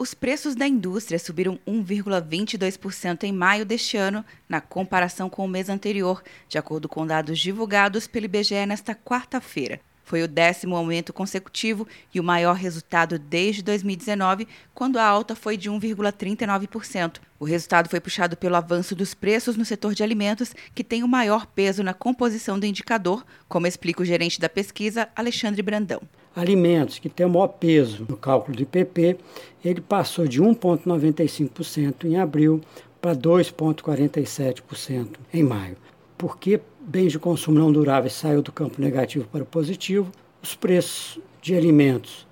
Os preços da indústria subiram 1,22% em maio deste ano, na comparação com o mês anterior, de acordo com dados divulgados pelo IBGE nesta quarta-feira. Foi o décimo aumento consecutivo e o maior resultado desde 2019, quando a alta foi de 1,39%. O resultado foi puxado pelo avanço dos preços no setor de alimentos, que tem o maior peso na composição do indicador, como explica o gerente da pesquisa, Alexandre Brandão alimentos, que tem o maior peso no cálculo do IPP, ele passou de 1,95% em abril para 2,47% em maio. Porque bens de consumo não duráveis saiu do campo negativo para o positivo, os preços de alimentos,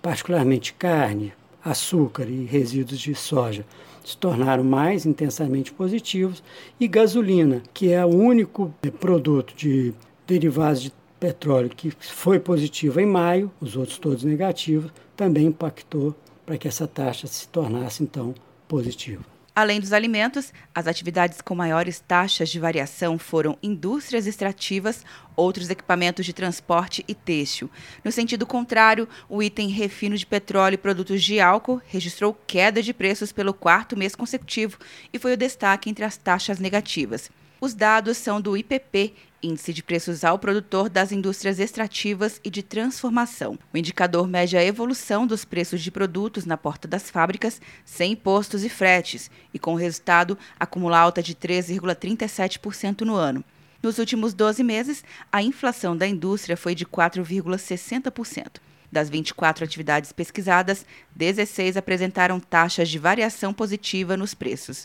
particularmente carne, açúcar e resíduos de soja, se tornaram mais intensamente positivos, e gasolina, que é o único produto de derivados de petróleo, que foi positivo em maio, os outros todos negativos, também impactou para que essa taxa se tornasse então positiva. Além dos alimentos, as atividades com maiores taxas de variação foram indústrias extrativas, outros equipamentos de transporte e têxtil. No sentido contrário, o item refino de petróleo e produtos de álcool registrou queda de preços pelo quarto mês consecutivo e foi o destaque entre as taxas negativas. Os dados são do IPP, Índice de Preços ao Produtor das Indústrias Extrativas e de Transformação. O indicador mede a evolução dos preços de produtos na porta das fábricas, sem impostos e fretes, e com o resultado acumula alta de 3,37% no ano. Nos últimos 12 meses, a inflação da indústria foi de 4,60%. Das 24 atividades pesquisadas, 16 apresentaram taxas de variação positiva nos preços.